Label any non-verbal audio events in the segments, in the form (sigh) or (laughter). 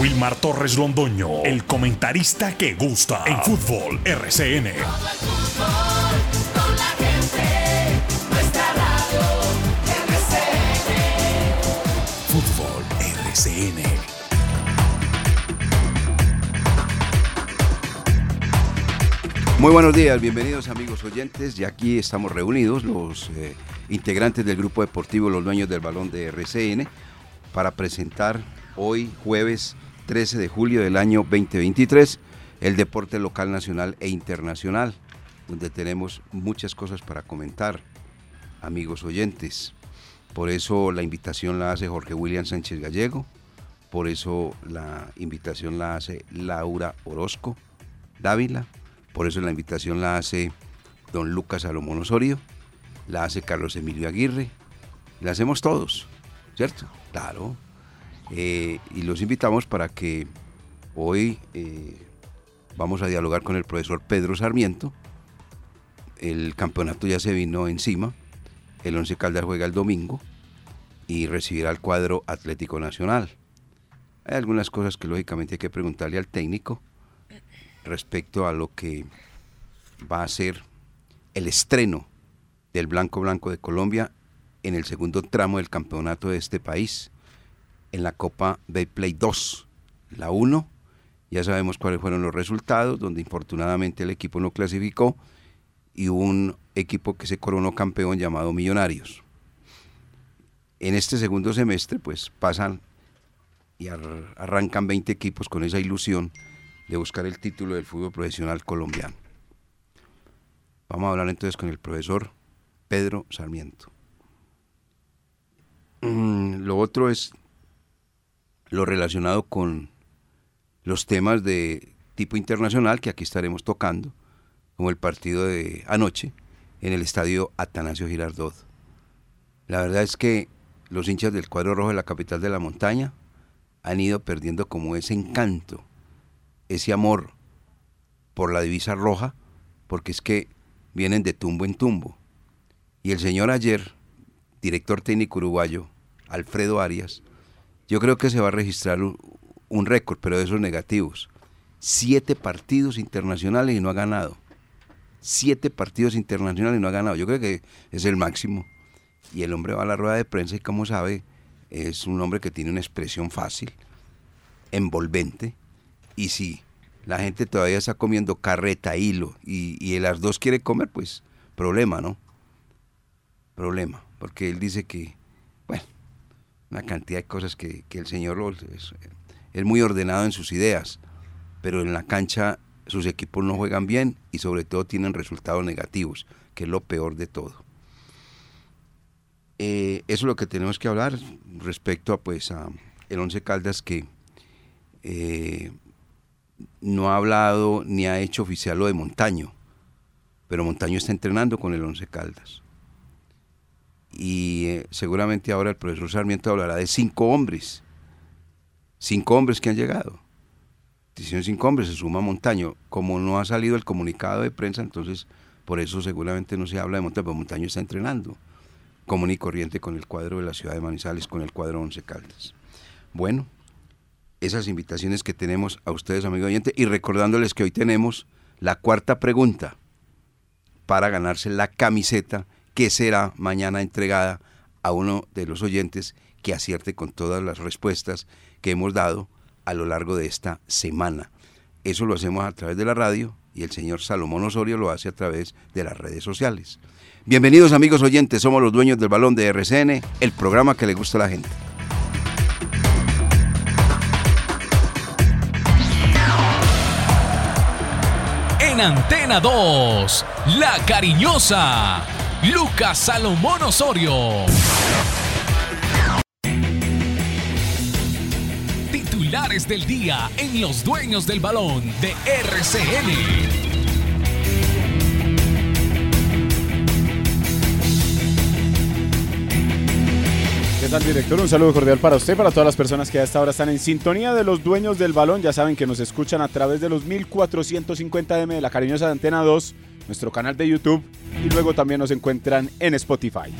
Wilmar Torres Londoño, el comentarista que gusta en fútbol RCN. Fútbol RCN. Muy buenos días, bienvenidos amigos oyentes. Y aquí estamos reunidos los eh, integrantes del grupo deportivo Los Dueños del Balón de RCN para presentar hoy jueves 13 de julio del año 2023 el deporte local, nacional e internacional, donde tenemos muchas cosas para comentar, amigos oyentes. Por eso la invitación la hace Jorge William Sánchez Gallego, por eso la invitación la hace Laura Orozco Dávila, por eso la invitación la hace don Lucas Salomón Osorio, la hace Carlos Emilio Aguirre, la hacemos todos, ¿cierto? Claro. Eh, y los invitamos para que hoy eh, vamos a dialogar con el profesor Pedro Sarmiento. El campeonato ya se vino encima. El Once Caldas juega el domingo y recibirá el cuadro Atlético Nacional. Hay algunas cosas que lógicamente hay que preguntarle al técnico respecto a lo que va a ser el estreno del Blanco Blanco de Colombia en el segundo tramo del campeonato de este país, en la Copa Play 2, la 1. Ya sabemos cuáles fueron los resultados, donde infortunadamente el equipo no clasificó y hubo un equipo que se coronó campeón llamado Millonarios. En este segundo semestre, pues pasan y arrancan 20 equipos con esa ilusión de buscar el título del fútbol profesional colombiano. Vamos a hablar entonces con el profesor Pedro Sarmiento. Mm, lo otro es lo relacionado con los temas de tipo internacional que aquí estaremos tocando, como el partido de anoche en el estadio Atanasio Girardot. La verdad es que los hinchas del cuadro rojo de la capital de la montaña han ido perdiendo como ese encanto, ese amor por la divisa roja, porque es que vienen de tumbo en tumbo. Y el señor ayer, director técnico uruguayo, Alfredo Arias, yo creo que se va a registrar un, récord, pero de esos negativos. Siete partidos internacionales y no ha ganado. Siete partidos internacionales y no ha ganado. Yo creo que es el máximo. Y el hombre va a la rueda de prensa y como sabe, es un hombre que tiene una expresión fácil, envolvente. Y si la gente todavía está comiendo carreta, hilo, y, y las dos quiere comer, pues problema, ¿no? Problema. Porque él dice que una cantidad de cosas que, el señor es, es, muy ordenado en sus ideas, pero en la cancha sus equipos no juegan bien y sobre todo tienen resultados negativos, que es lo peor de todo. Eh, eso es lo que tenemos que hablar respecto a pues a el Once Caldas que eh, no ha hablado ni ha hecho oficial lo de Montaño, pero Montaño está entrenando con el Once Caldas y eh, seguramente ahora el profesor Sarmiento hablará de cinco hombres, cinco hombres que han llegado. Dicen cinco hombres, se suma Montaño. Como no ha salido el comunicado de prensa, entonces por eso seguramente no se habla de Montaño, pero Montaño está entrenando común y corriente con el cuadro de la ciudad de Manizales, con el cuadro Once Caldas. Bueno, esas invitaciones que tenemos a ustedes, amigos oyentes, y recordándoles que hoy tenemos la cuarta pregunta para ganarse la camiseta que será mañana entregada a uno de los oyentes que acierte con todas las respuestas que hemos dado a lo largo de esta semana. Eso lo hacemos a través de la radio y el señor Salomón Osorio lo hace a través de las redes sociales. Bienvenidos amigos oyentes, somos los dueños del balón de RCN, el programa que le gusta a la gente. En Antena 2, La Cariñosa Lucas Salomón Osorio. Titulares del día en Los Dueños del Balón de RCN. ¿Qué tal, director? Un saludo cordial para usted, para todas las personas que a esta hora están en sintonía de los dueños del balón. Ya saben que nos escuchan a través de los 1450M de la cariñosa de Antena 2 nuestro canal de YouTube y luego también nos encuentran en Spotify.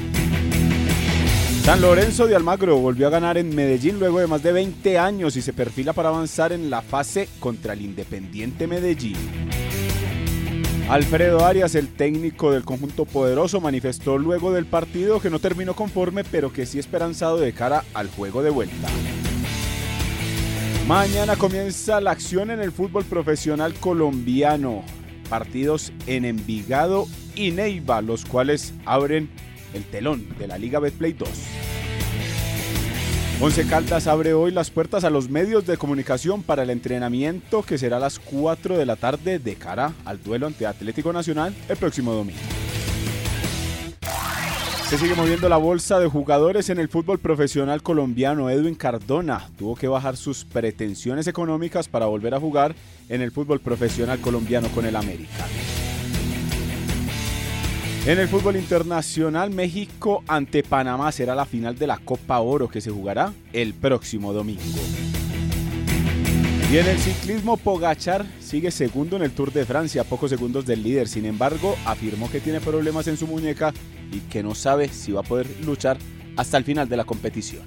San Lorenzo de Almagro volvió a ganar en Medellín luego de más de 20 años y se perfila para avanzar en la fase contra el Independiente Medellín. Alfredo Arias, el técnico del conjunto poderoso, manifestó luego del partido que no terminó conforme, pero que sí esperanzado de cara al juego de vuelta. Mañana comienza la acción en el fútbol profesional colombiano. Partidos en Envigado y Neiva, los cuales abren el telón de la Liga Betplay 2. Once Caldas abre hoy las puertas a los medios de comunicación para el entrenamiento que será a las 4 de la tarde de cara al duelo ante Atlético Nacional el próximo domingo. Se sigue moviendo la bolsa de jugadores en el fútbol profesional colombiano. Edwin Cardona tuvo que bajar sus pretensiones económicas para volver a jugar en el fútbol profesional colombiano con el América. En el fútbol internacional, México ante Panamá será la final de la Copa Oro que se jugará el próximo domingo. Y en el ciclismo, Pogachar sigue segundo en el Tour de Francia, a pocos segundos del líder. Sin embargo, afirmó que tiene problemas en su muñeca y que no sabe si va a poder luchar hasta el final de la competición.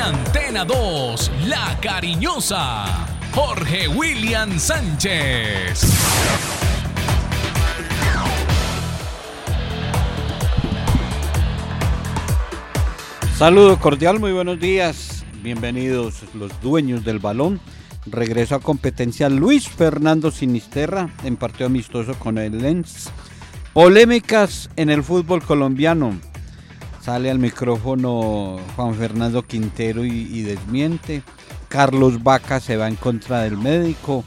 En Antena 2, La Cariñosa, Jorge William Sánchez. Saludo cordial, muy buenos días. Bienvenidos los dueños del balón. Regreso a competencia Luis Fernando Sinisterra en partido amistoso con el Lens. Polémicas en el fútbol colombiano. Sale al micrófono Juan Fernando Quintero y, desmiente. Carlos Vaca se va en contra del médico.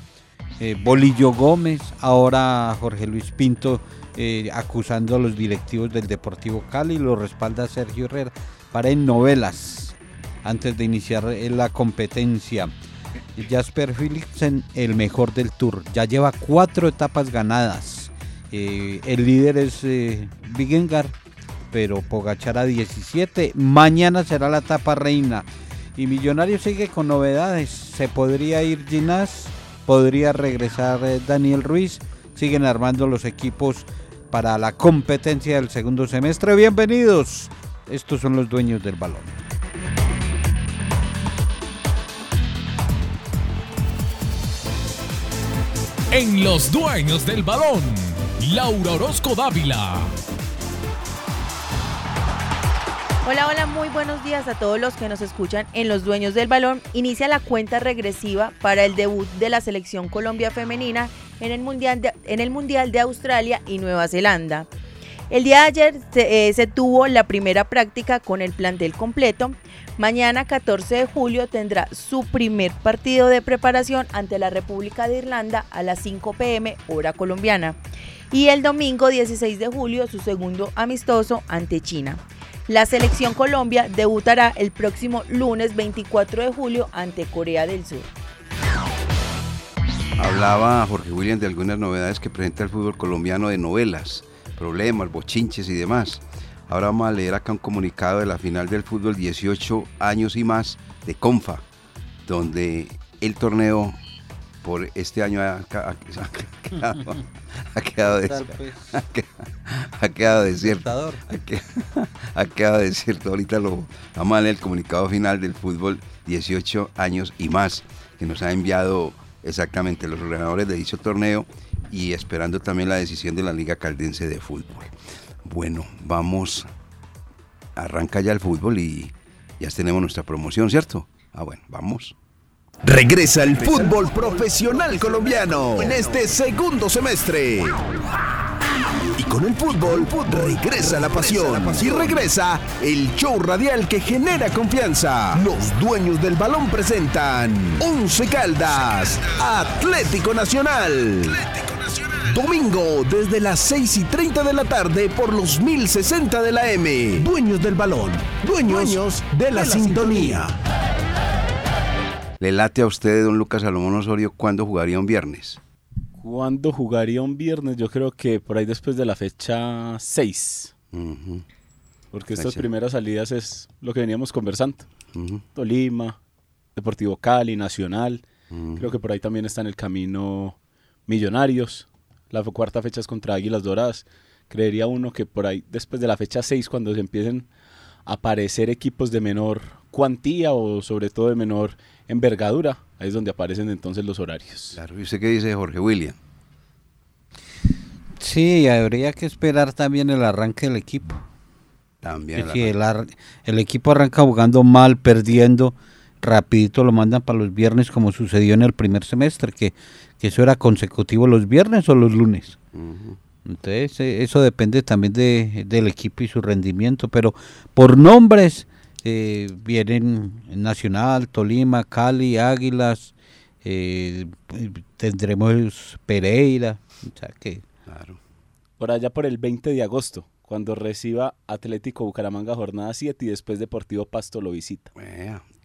Eh, Bolillo Gómez, ahora Jorge Luis Pinto eh, acusando a los directivos del Deportivo Cali, lo respalda Sergio Herrera para en novelas antes de iniciar eh, la competencia. Jasper Philipsen, el mejor del tour, ya lleva cuatro etapas ganadas. El líder es Vigengar, pero Pogachar a 17. Mañana será la etapa reina. Y Millonario sigue con novedades. Se podría ir Ginás, podría regresar eh, Daniel Ruiz. Siguen armando los equipos para la competencia del segundo semestre. Bienvenidos. Estos son los dueños del balón. En Los Dueños del Balón, Laura Orozco Dávila. Hola, hola, muy buenos días a todos los que nos escuchan en Los Dueños del Balón. Inicia la cuenta regresiva para el debut de la selección Colombia femenina en el Mundial de, en el mundial de Australia y Nueva Zelanda. El día de ayer se, eh, se tuvo la primera práctica con el plantel completo. Mañana 14 de julio tendrá su primer partido de preparación ante la República de Irlanda a las 5 pm hora colombiana. Y el domingo 16 de julio su segundo amistoso ante China. La selección Colombia debutará el próximo lunes 24 de julio ante Corea del Sur. Hablaba Jorge William de algunas novedades que presenta el fútbol colombiano de novelas, problemas, bochinches y demás. Ahora vamos a leer acá un comunicado de la final del fútbol 18 años y más de CONFA, donde el torneo por este año ha, ha- ha quedado, ha quedado quedado- desierto. Ha que- ha quedado desierto. (laughs) Ahorita lo vamos a leer el comunicado final del fútbol 18 años y más, que nos ha enviado exactamente los ordenadores de dicho torneo y esperando también la decisión de la Liga Caldense de Fútbol. Bueno, vamos, arranca ya el fútbol y ya tenemos nuestra promoción, ¿cierto? Ah, bueno, vamos. Regresa el fútbol profesional colombiano en este segundo semestre. Y con el fútbol regresa la pasión y regresa el show radial que genera confianza. Los dueños del balón presentan Once Caldas, Atlético Nacional. Domingo desde las 6 y 30 de la tarde por los 1060 de la M. Dueños del balón, dueños, de, la, sintonía. ¿Le late a usted, don Lucas Salomón Osorio, cuándo jugaría un viernes? ¿Cuándo jugaría un viernes? Yo creo que por ahí después de la fecha 6. Ujú, Porque estas Fecha. primeras salidas es lo que veníamos conversando. Tolima, Deportivo Cali, Nacional. Creo que por ahí también está en el camino Millonarios. La cuarta fecha es contra Águilas Doradas. Creería uno que por ahí, después de la fecha 6, cuando se empiecen a aparecer equipos de menor cuantía o sobre todo de menor envergadura, ahí es donde aparecen entonces los horarios. Claro, ¿y usted qué dice Jorge William? Sí, habría que esperar también el arranque del equipo. También. El, el, equipo arranca jugando mal, perdiendo, rapidito lo mandan para los viernes como sucedió en el primer semestre, que, que eso era consecutivo los viernes o los lunes. Entonces, eh, eso depende también de, del equipo y su rendimiento, pero por nombres eh, vienen Nacional, Tolima, Cali, Águilas, eh, tendremos Pereira, o sea que Claro. Por allá por el 20 de agosto, cuando reciba Atlético Bucaramanga jornada 7 y después Deportivo Pasto lo visita.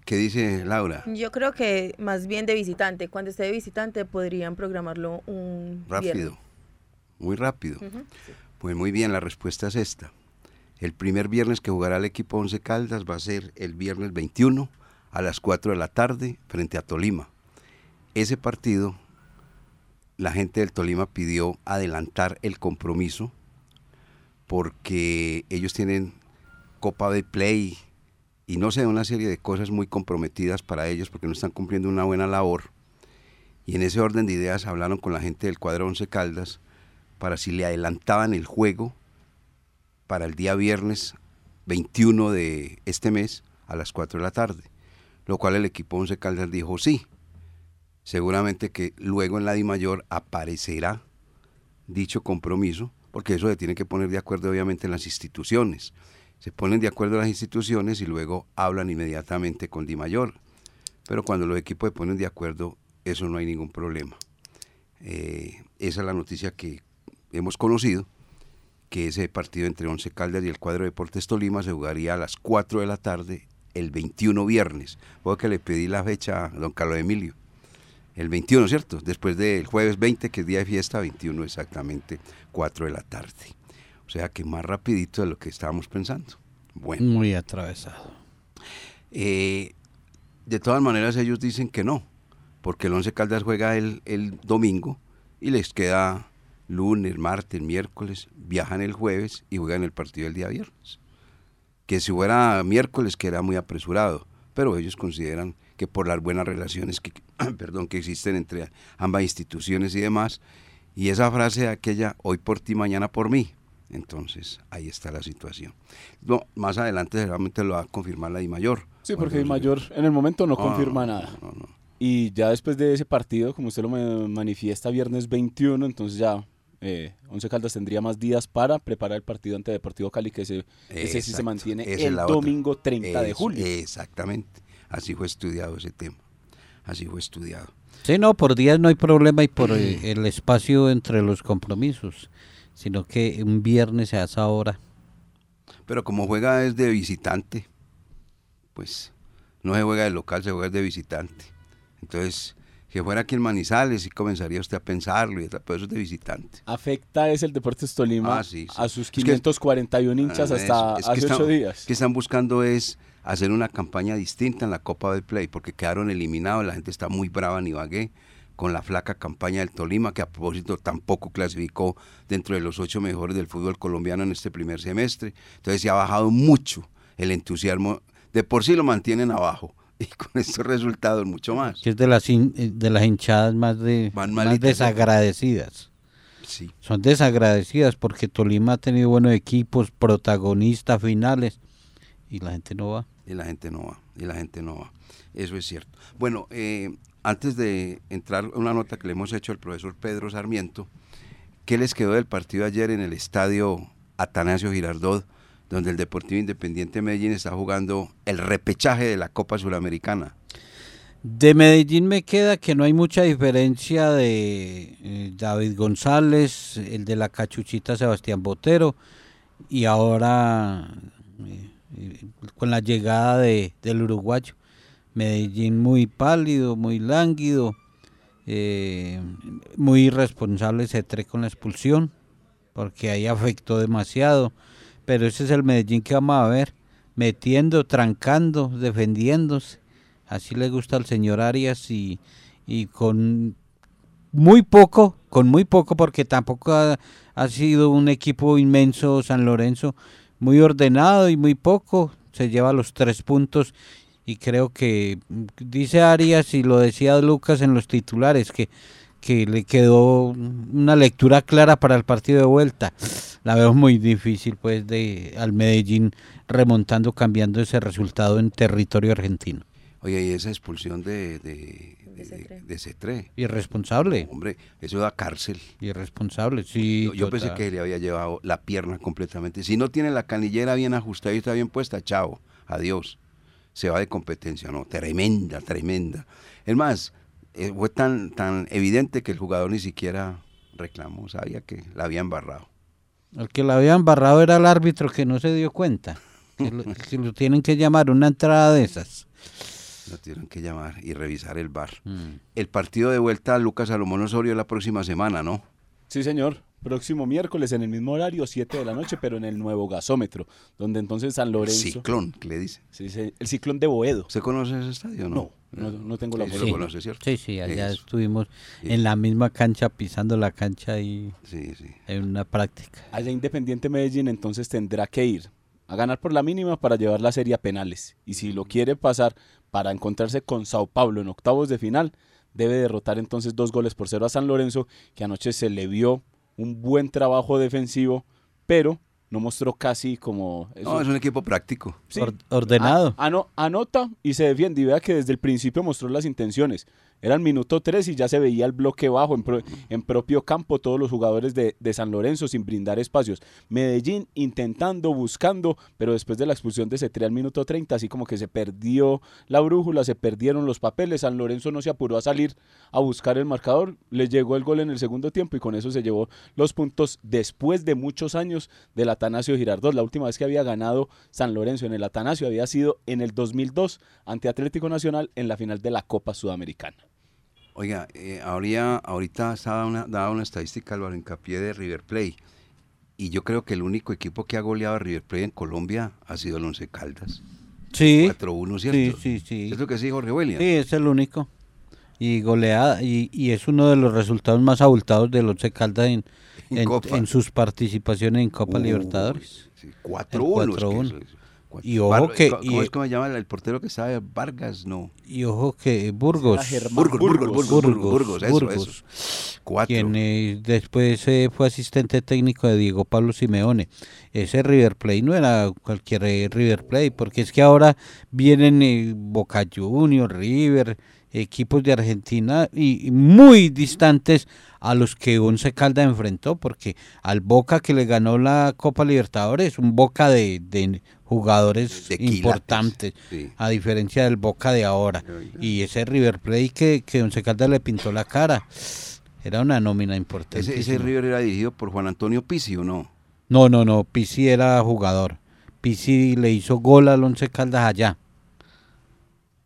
¿Qué dice Laura? Yo creo que más bien de visitante. Cuando esté de visitante podrían programarlo un rápido, muy rápido. Pues muy bien, la respuesta es esta. El primer viernes que jugará el equipo Once Caldas va a ser el viernes 21 a las 4 de la tarde frente a Tolima. Ese partido la gente del Tolima pidió adelantar el compromiso porque ellos tienen Copa de Play y no sé, una serie de cosas muy comprometidas para ellos porque no están cumpliendo una buena labor. Y en ese orden de ideas hablaron con la gente del cuadro Once Caldas para si le adelantaban el juego para el día viernes 21 de este mes a las 4 de la tarde. Lo cual el equipo Once Caldas dijo sí seguramente que luego en la Di Mayor aparecerá dicho compromiso, porque eso se tiene que poner de acuerdo obviamente en las instituciones. Se ponen de acuerdo las instituciones y luego hablan inmediatamente con Di Mayor. Pero cuando los equipos se ponen de acuerdo, eso no hay ningún problema. Eh, esa es la noticia que hemos conocido, que ese partido entre Once Caldas y el cuadro de Deportes Tolima se jugaría a las 4 de la tarde el 21 viernes. Porque le pedí la fecha a don Carlos Emilio el 21, ¿cierto? Después del jueves 20, que es día de fiesta, 21 exactamente, 4 de la tarde. O sea que más rapidito de lo que estábamos pensando. Bueno. Muy atravesado. Eh, de todas maneras ellos dicen que no, porque el Once Caldas juega el, el domingo y les queda lunes, martes, miércoles, viajan el jueves y juegan el partido el día viernes. Que si fuera miércoles queda muy apresurado, pero ellos consideran que por las buenas relaciones que, (clears throat) perdón, que existen entre ambas instituciones y demás. Y esa frase de aquella, hoy por ti, mañana por mí. Entonces, ahí está la situación. No, más adelante seguramente lo va a confirmar la Di Mayor. Sí, porque Di Mayor en el momento no, confirma nada. y ya después de ese partido, como usted lo manifiesta, viernes 21, entonces ya eh, Once Caldas tendría más días para preparar el partido ante Deportivo Cali, que ese, ese sí se mantiene el domingo 30 de julio. Exactamente. Así fue estudiado ese tema. Así fue estudiado. Sí, no, por días no hay problema y por eh, (clears throat) el espacio entre los compromisos, sino que un viernes se hace ahora. Pero como juega es de visitante, pues no se juega de local, se juega de visitante. Entonces, que fuera aquí en Manizales y comenzaría usted a pensarlo, y pero eso es de visitante. Afecta es el Deportes Tolima ah, a sus 541 hinchas ah, hasta hace ocho días. que están buscando es hacer una campaña distinta en la Copa del Play, porque quedaron eliminados, la gente está muy brava en Ibagué con la flaca campaña del Tolima, que a propósito tampoco clasificó dentro de los ocho mejores del fútbol colombiano en este primer semestre. Entonces se ha bajado mucho el entusiasmo, de por sí lo mantienen abajo, (laughs) y con estos resultados mucho más. Que es de las, de las hinchadas más, de, más desagradecidas. Sí. Son desagradecidas porque Tolima ha tenido buenos equipos, protagonistas finales, y la gente no va y la gente no va, y la gente no va. Eso es cierto. Bueno, eh, antes de entrar a una nota que le hemos hecho al profesor Pedro Sarmiento, ¿qué les quedó del partido ayer en el estadio Atanasio Girardot, donde el Deportivo Independiente Medellín está jugando el repechaje de la Copa Suramericana? De Medellín me queda que no hay mucha diferencia de eh, David González, el de la cachuchita Sebastián Botero, y ahora eh, con la llegada de, del uruguayo. Medellín muy pálido, muy lánguido, eh, muy irresponsable se trae con la expulsión, porque ahí afectó demasiado. Pero ese es el Medellín que vamos a ver, metiendo, trancando, defendiéndose. Así le gusta al señor Arias y, y con muy poco, con muy poco, porque tampoco ha, ha sido un equipo inmenso San Lorenzo, muy ordenado y muy poco, se lleva los tres puntos y creo que dice Arias y lo decía Lucas en los titulares que, que le quedó una lectura clara para el partido de vuelta. La veo muy difícil pues de al Medellín remontando, cambiando ese resultado en territorio argentino. Oye, y esa expulsión de, de, De Cetré. de Cetré. Irresponsable, Hombre, eso da cárcel. irresponsable, sí. Yo, yo pensé que le había llevado la pierna completamente. Si no tiene la canillera bien ajustada y está bien puesta, chao, adiós. Se va de competencia, no, tremenda, tremenda. Es más, eh, fue tan, tan evidente que el jugador ni siquiera reclamó, sabía que la había embarrado. El que la había embarrado era el árbitro que no se dio cuenta. Que lo, (laughs) que lo tienen que llamar una entrada de esas. Lo tuvieron que llamar y revisar el bar. Mm. El partido de vuelta a Lucas Salomón Osorio la próxima semana, ¿no? Sí, señor. Próximo miércoles en el mismo horario, 7 de la noche, pero en el nuevo gasómetro, donde entonces San Lorenzo... Ciclón, que le dice. Sí, sí, el ciclón de Boedo. ¿Usted conoce ese estadio, no? No, no, no tengo la Sí, conoce, ¿cierto? Sí, sí, allá Eso. estuvimos Sí. en la misma cancha, pisando la cancha y Sí, sí. en una práctica. Allá Independiente Medellín entonces tendrá que ir a ganar por la mínima para llevar la serie a penales. Y si lo quiere pasar para encontrarse con Sao Paulo en octavos de final, debe derrotar entonces dos goles por cero a San Lorenzo, que anoche se le vio un buen trabajo defensivo, pero no mostró casi como... No, es un equipo práctico. Sí. Or- ordenado. A- ano- anota y se defiende. Y vea que desde el principio mostró las intenciones. Era el minuto 3 y ya se veía el bloque bajo en, pro- en propio campo todos los jugadores de, de San Lorenzo sin brindar espacios. Medellín intentando, buscando, pero después de la expulsión de Cetré al minuto 30, así como que se perdió la brújula, se perdieron los papeles. San Lorenzo no se apuró a salir a buscar el marcador. Le llegó el gol en el segundo tiempo y con eso se llevó los puntos después de muchos años del Atanasio Girardot. La última vez que había ganado San Lorenzo en el Atanasio había sido en el 2002 ante Atlético Nacional en la final de la Copa Sudamericana. Oiga, eh, habría, ahorita estaba una, daba una estadística Álvaro Hincapié de River Plate. Y yo creo que el único equipo que ha goleado a River Plate en Colombia ha sido el Once Caldas. Sí, 4-1, sí, ¿cierto? sí, sí. ¿Cierto que sí, Jorge William? Sí, es el único. Y goleada, y, y es uno de los resultados más abultados del Once Caldas en, En en, sus participaciones en Copa Libertadores. sí, 4-1. Es que 4-1. eso es- cuatro- Y ojo Bar- que- ¿Cómo y- es que me llama el portero que sabe? Vargas, no. Y ojo que Burgos, Burgos, Burgos, Burgos, Burgos, Burgos, Burgos, eso, Burgos. eso. Cuatro. quien eh, después eh, fue asistente técnico de Diego Pablo Simeone. Ese River Plate no era cualquier eh, River Plate, porque es que ahora vienen eh, Boca Juniors, River, equipos de Argentina y, y muy distantes a los que Once Caldas enfrentó, porque al Boca que le ganó la Copa Libertadores, un Boca de, de jugadores De importantes, sí. a diferencia del Boca de ahora. Y ese River Plate que, que Once Caldas le pintó la cara. Era una nómina importante. Ese, ese River era dirigido por Juan Antonio Pizzi, ¿o no? No, no, no. Pizzi era jugador. Pizzi le hizo gol al Once Caldas allá.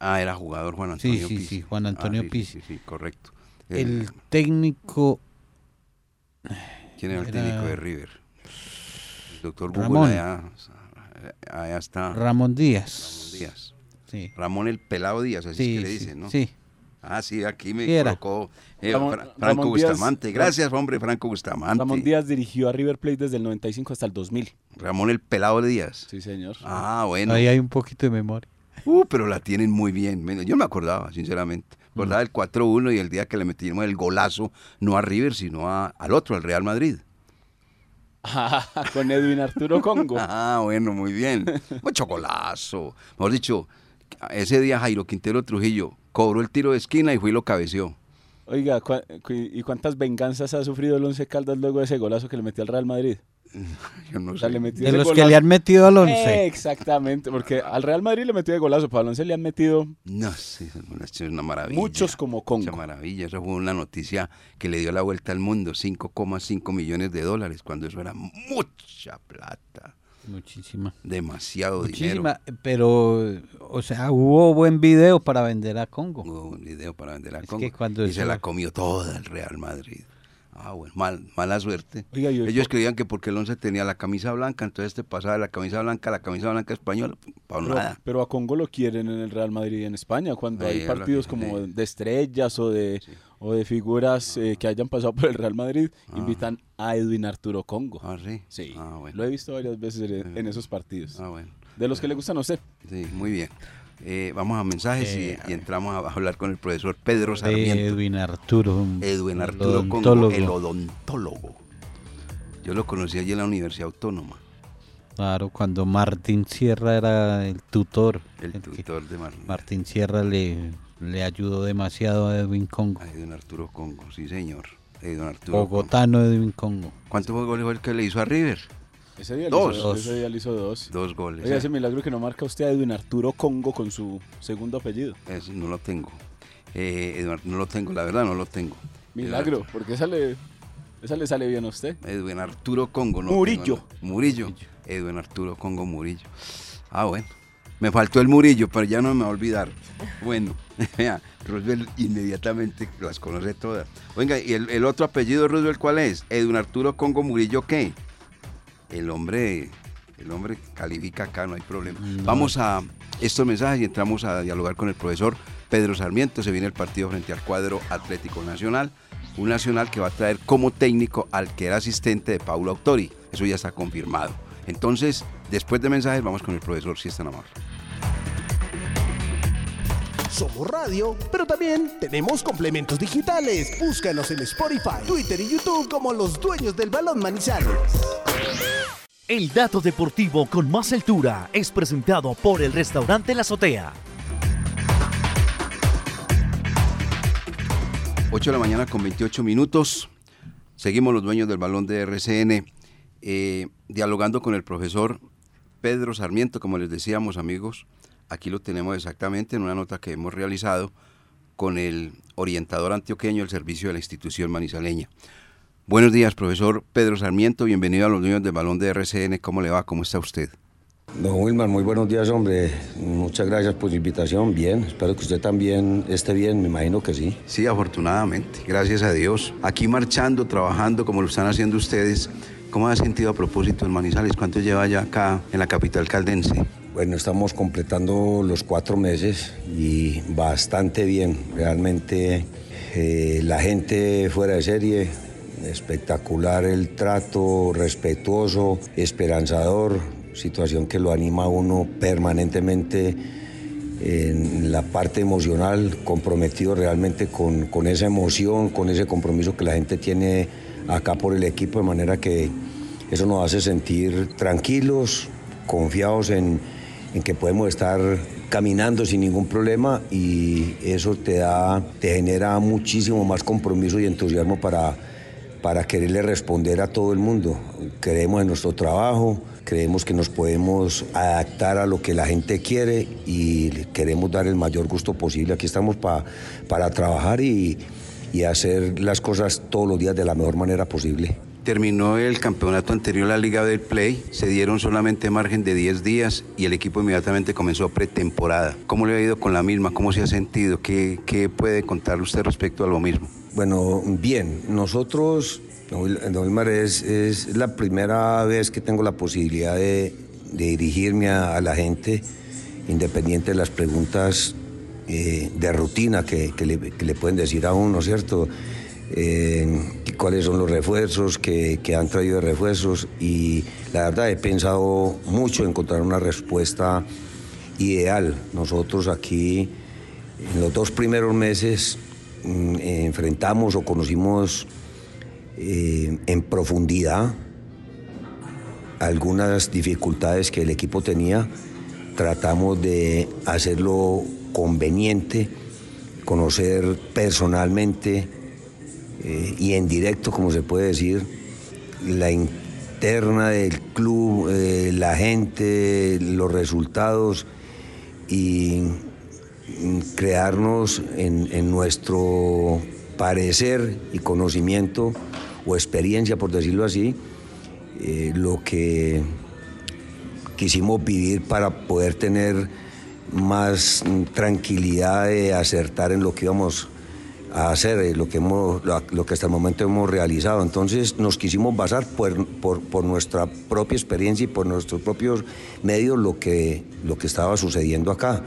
Ah, era jugador Juan Sí, Antonio sí, Pizzi. sí, Juan Antonio Ah, sí, Pizzi. Sí, sí, correcto. El técnico ¿Quién era el técnico de River? El doctor Ramón. allá, allá está. Ramón Díaz. Ramón Díaz. Sí, Ramón el Pelado Díaz, así sí, es que le sí, dicen, ¿no? sí. Ah, sí, aquí me Sí era. colocó eh, Ramón- Fra- Franco Ramón Díaz- Bustamante. Gracias, hombre, Franco Bustamante. Ramón Díaz dirigió a River Plate desde el 95 hasta el 2000. Ramón el Pelado Díaz. Sí, señor. Ah, bueno. Ahí hay un poquito de memoria. Uh, pero la tienen muy bien. Yo no me acordaba, sinceramente. Me acordaba del 4-1 y el día que le metimos el golazo, no a River, sino a- al otro, al Real Madrid. (laughs) Con Edwin Arturo Congo. (laughs) Ah, bueno, muy bien. Mucho golazo. Mejor dicho, ese día Jairo Quintero Trujillo cobró el tiro de esquina y fue y lo cabeció. Oiga, ¿cuá- cu- ¿y cuántas venganzas ha sufrido el Once Caldas luego de ese golazo que le metió al Real Madrid? (laughs) Yo no O sea, sé. le metió De los que le han metido al Eh, once. exactamente, porque al Real Madrid le metió de golazo, para el Once le han metido No, sí, es una- una maravilla. muchos como Mucha Congo. maravilla. Esa fue una noticia que le dio la vuelta al mundo. 5,5 millones de dólares, cuando eso era mucha plata. Muchísima. Demasiado Muchísima. Pero, o sea, hubo buen video para vender a Congo. dinero. Hubo un video para vender a Es Congo. que cuando y se eso- la comió toda el Real Madrid. Ah, bueno, mal, mala suerte. Oiga, Ellos creían que porque el 11 tenía la camisa blanca, entonces te pasaba de la camisa blanca a la camisa blanca española, para Pero, nada. pero a Congo lo quieren en el Real Madrid y en España, cuando Sí, hay partidos como sí. de estrellas o de, o de figuras eh, que hayan pasado por el Real Madrid, invitan a Edwin Arturo Congo. Ah, sí. Sí, Ah, bueno. lo he visto varias veces en, en esos partidos. Ah, bueno. De los que le gustan a usted. Sí, muy bien. Eh, vamos a mensajes y- Eh, y, entramos a hablar con el profesor Pedro Sarmiento. Edwin Arturo. Edwin el Arturo Congo, odontólogo. el odontólogo. Yo lo conocí allí en la Universidad Autónoma, Claro, cuando Martín Sierra era el tutor. el tutor de Mar Martín Sierra le, le ayudó demasiado a Edwin Congo. a Edwin Arturo Congo, sí señor. Edwin Arturo Congo. Bogotano Edwin Congo. ¿Cuántos goles fue el que le hizo a River? Ese día, Dos. Le hizo, Dos. ese día le hizo dos. Dos goles. Oiga, ¿eh? ese milagro que no marca usted a Edwin Arturo Congo con su segundo apellido. Eso no lo tengo. Eh, no lo tengo, la verdad no lo tengo. Milagro, porque esa le, esa le sale bien a usted. Edwin Arturo Congo. No Murillo. tengo, no. Murillo. Edwin Arturo Congo Murillo. Ah, bueno. Me faltó el Murillo, pero ya no me va a olvidar. Bueno, (laughs) vea, Roosevelt inmediatamente las conoce todas. Oiga, ¿y el, el otro apellido de Roosevelt cuál es? Edwin Arturo Congo Murillo, ¿qué? El hombre, el hombre califica acá, no hay problema. Vamos a estos mensajes y entramos a dialogar con el profesor Pedro Sarmiento. Se viene el partido frente al cuadro Atlético Nacional. Un nacional que va a traer como técnico al que era asistente de Paulo Autori. Eso ya está confirmado. Entonces, después de mensajes, vamos con el profesor, si es tan amable. Somos radio, pero también tenemos complementos digitales. Búscanos en Spotify, Twitter y YouTube como los dueños del balón Manizales. El dato deportivo con más altura es presentado por el restaurante La Azotea. 8 de la mañana con 28 minutos. Seguimos los dueños del balón de RCN, eh, dialogando con el profesor Pedro Sarmiento, como les decíamos amigos. Aquí lo tenemos exactamente en una nota que hemos realizado con el orientador antioqueño del servicio de la institución manizaleña. Buenos días, profesor Pedro Sarmiento. Bienvenido a los dueños del balón de RCN. ¿Cómo le va? ¿Cómo está usted? Don Wilmar, muy buenos días, hombre. Muchas gracias por la invitación. Bien, espero que usted también esté bien, me imagino que sí. Sí, afortunadamente, gracias a Dios. Aquí marchando, trabajando como lo están haciendo ustedes. ¿Cómo ha sentido a propósito en Manizales? ¿Cuánto lleva ya acá en la capital caldense? Bueno, estamos completando los cuatro meses y bastante bien. Realmente eh, la gente fuera de serie, espectacular el trato, respetuoso, esperanzador, situación que lo anima a uno permanentemente en la parte emocional, comprometido realmente con, con esa emoción, con ese compromiso que la gente tiene acá por el equipo, de manera que eso nos hace sentir tranquilos, confiados en, en que podemos estar caminando sin ningún problema y eso te da, te genera muchísimo más compromiso y entusiasmo para, para quererle responder a todo el mundo. Creemos en nuestro trabajo, creemos que nos podemos adaptar a lo que la gente quiere y queremos dar el mayor gusto posible. Aquí estamos pa- para trabajar y, y hacer las cosas todos los días de la mejor manera posible. Terminó el campeonato anterior la Liga del Play, se dieron solamente margen de 10 días y el equipo inmediatamente comenzó pretemporada. ¿Cómo le ha ido con la misma? ¿Cómo se ha sentido? ¿Qué, qué puede contar usted respecto a lo mismo? Bueno, bien, nosotros, Wilmar, es, es la primera vez que tengo la posibilidad de, dirigirme a, la gente, independiente de las preguntas eh, de rutina que, que le, que le pueden decir a uno, ¿cierto? Cuáles son los refuerzos que, que han traído de refuerzos y la verdad he pensado mucho en encontrar una respuesta ideal. Nosotros aquí en los dos primeros meses mm, eh, enfrentamos o conocimos eh, en profundidad algunas dificultades que el equipo tenía. Tratamos de hacerlo conveniente, conocer personalmente y en directo, como se puede decir, la interna del club, eh, la gente, los resultados y mm, crearnos en, en nuestro parecer y conocimiento o experiencia, por decirlo así, eh, lo que quisimos vivir para poder tener más mm, tranquilidad de acertar en lo que íbamos a hacer eh, lo que, hemos, lo, que hasta el momento hemos realizado. Entonces nos quisimos basar por, por, nuestra propia experiencia y por nuestros propios medios lo que, lo que estaba sucediendo acá.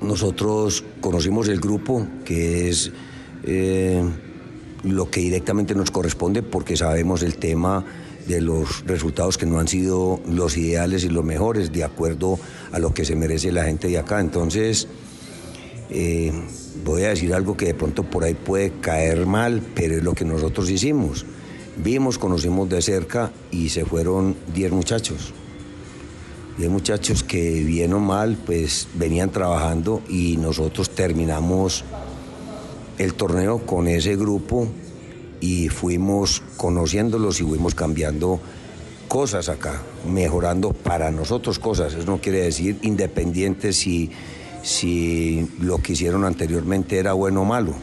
Nosotros conocimos el grupo, que es eh, lo que directamente nos corresponde porque sabemos el tema de los resultados que no han sido los ideales y los mejores de acuerdo a lo que se merece la gente de acá. Entonces, eh, voy a decir algo que de pronto por ahí puede caer mal, pero es lo que nosotros hicimos. Vimos, conocimos de cerca y se fueron 10 muchachos. 10 muchachos que bien o mal pues venían trabajando y nosotros terminamos el torneo con ese grupo y fuimos conociéndolos y fuimos cambiando cosas acá, mejorando para nosotros cosas. Eso no quiere decir independientes si si lo que hicieron anteriormente era bueno o malo,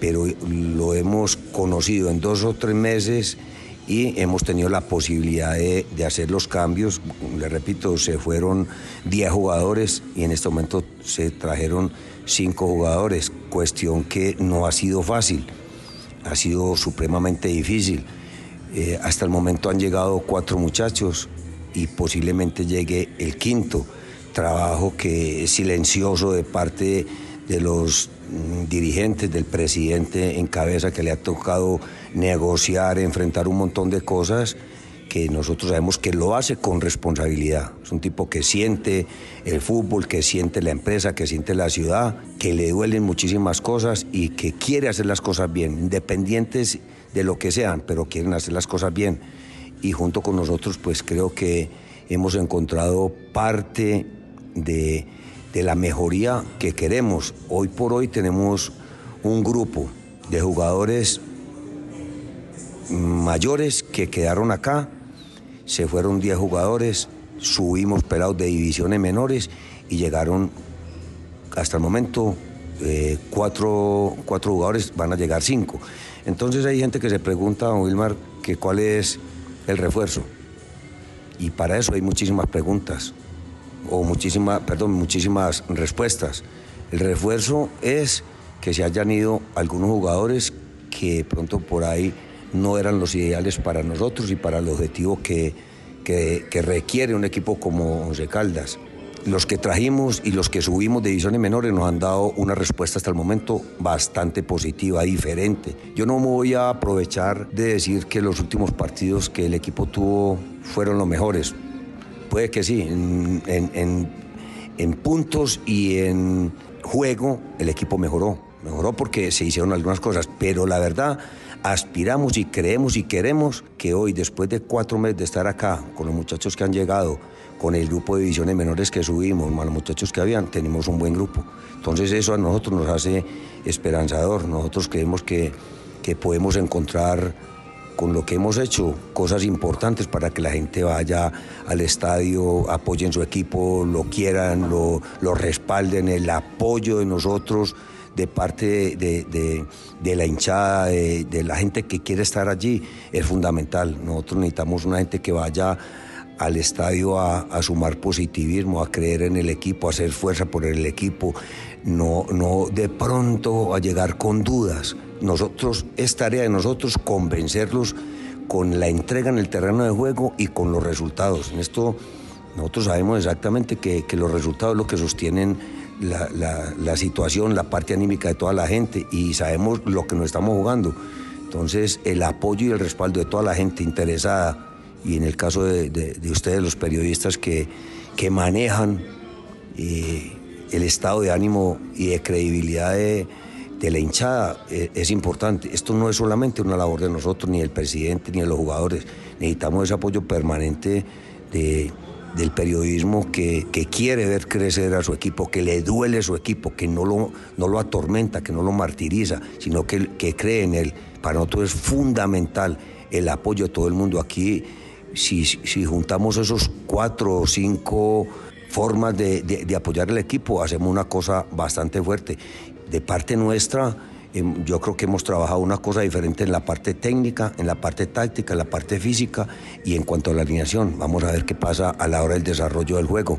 pero lo hemos conocido en dos o tres meses y hemos tenido la posibilidad de, hacer los cambios. Le repito, se fueron 10 jugadores y en este momento se trajeron 5 jugadores, cuestión que no ha sido fácil, ha sido supremamente difícil. Eh, hasta el momento han llegado cuatro muchachos y posiblemente llegue el quinto trabajo que es silencioso de parte de los mm, dirigentes, del presidente en cabeza que le ha tocado negociar, enfrentar un montón de cosas que nosotros sabemos que lo hace con responsabilidad. Es un tipo que siente el fútbol, que siente la empresa, que siente la ciudad, que le duelen muchísimas cosas y que quiere hacer las cosas bien, independientes de lo que sean, pero quieren hacer las cosas bien. Y junto con nosotros, pues creo que hemos encontrado parte de, la mejoría que queremos. Hoy por hoy tenemos un grupo de jugadores mayores que quedaron acá, se fueron 10 jugadores, subimos pelados de divisiones menores y llegaron hasta el momento eh, cuatro, jugadores, van a llegar cinco. Entonces hay gente que se pregunta, Wilmar, que cuál es el refuerzo. Y para eso hay muchísimas preguntas o muchísimas, perdón, muchísimas respuestas. El refuerzo es que se hayan ido algunos jugadores que pronto por ahí no eran los ideales para nosotros y para el objetivo que, que, requiere un equipo como Once Caldas. Los que trajimos y los que subimos de divisiones menores nos han dado una respuesta hasta el momento bastante positiva, diferente. Yo no me voy a aprovechar de decir que los últimos partidos que el equipo tuvo fueron los mejores puede que sí, en, puntos y en juego el equipo mejoró. Mejoró porque se hicieron algunas cosas, pero la verdad aspiramos y creemos y queremos que hoy, después de cuatro meses de estar acá, con los muchachos que han llegado, con el grupo de divisiones menores que subimos, con los muchachos que habían, tenemos un buen grupo. Entonces eso a nosotros nos hace esperanzador. Nosotros creemos que, que podemos encontrar con lo que hemos hecho, cosas importantes para que la gente vaya al estadio, apoyen su equipo, lo quieran, lo, respalden, el apoyo de nosotros de parte de, la hinchada, de, la gente que quiere estar allí, es fundamental. Nosotros necesitamos una gente que vaya al estadio a, a, sumar positivismo, a creer en el equipo, a hacer fuerza por el equipo, no, no de pronto a llegar con dudas. Nosotros, es tarea de nosotros convencerlos con la entrega en el terreno de juego y con los resultados. En esto nosotros sabemos exactamente que, los resultados es lo que sostienen la, situación, la parte anímica de toda la gente y sabemos lo que nos estamos jugando. Entonces, el apoyo y el respaldo de toda la gente interesada y en el caso de, ustedes, los periodistas que, que manejan eh, el estado de ánimo y de credibilidad de, la hinchada eh, es importante. Esto no es solamente una labor de nosotros, ni del presidente, ni de los jugadores. Necesitamos ese apoyo permanente del periodismo que, quiere ver crecer a su equipo, que le duele su equipo, que no lo, no lo atormenta, que no lo martiriza, sino que, que cree en él. Para nosotros es fundamental el apoyo de todo el mundo aquí. Si, si juntamos esos cuatro o cinco formas de, apoyar el equipo, hacemos una cosa bastante fuerte. De parte nuestra, Em, yo creo que hemos trabajado una cosa diferente en la parte técnica, en la parte táctica, en la parte física y en cuanto a la alineación. Vamos a ver qué pasa a la hora del desarrollo del juego.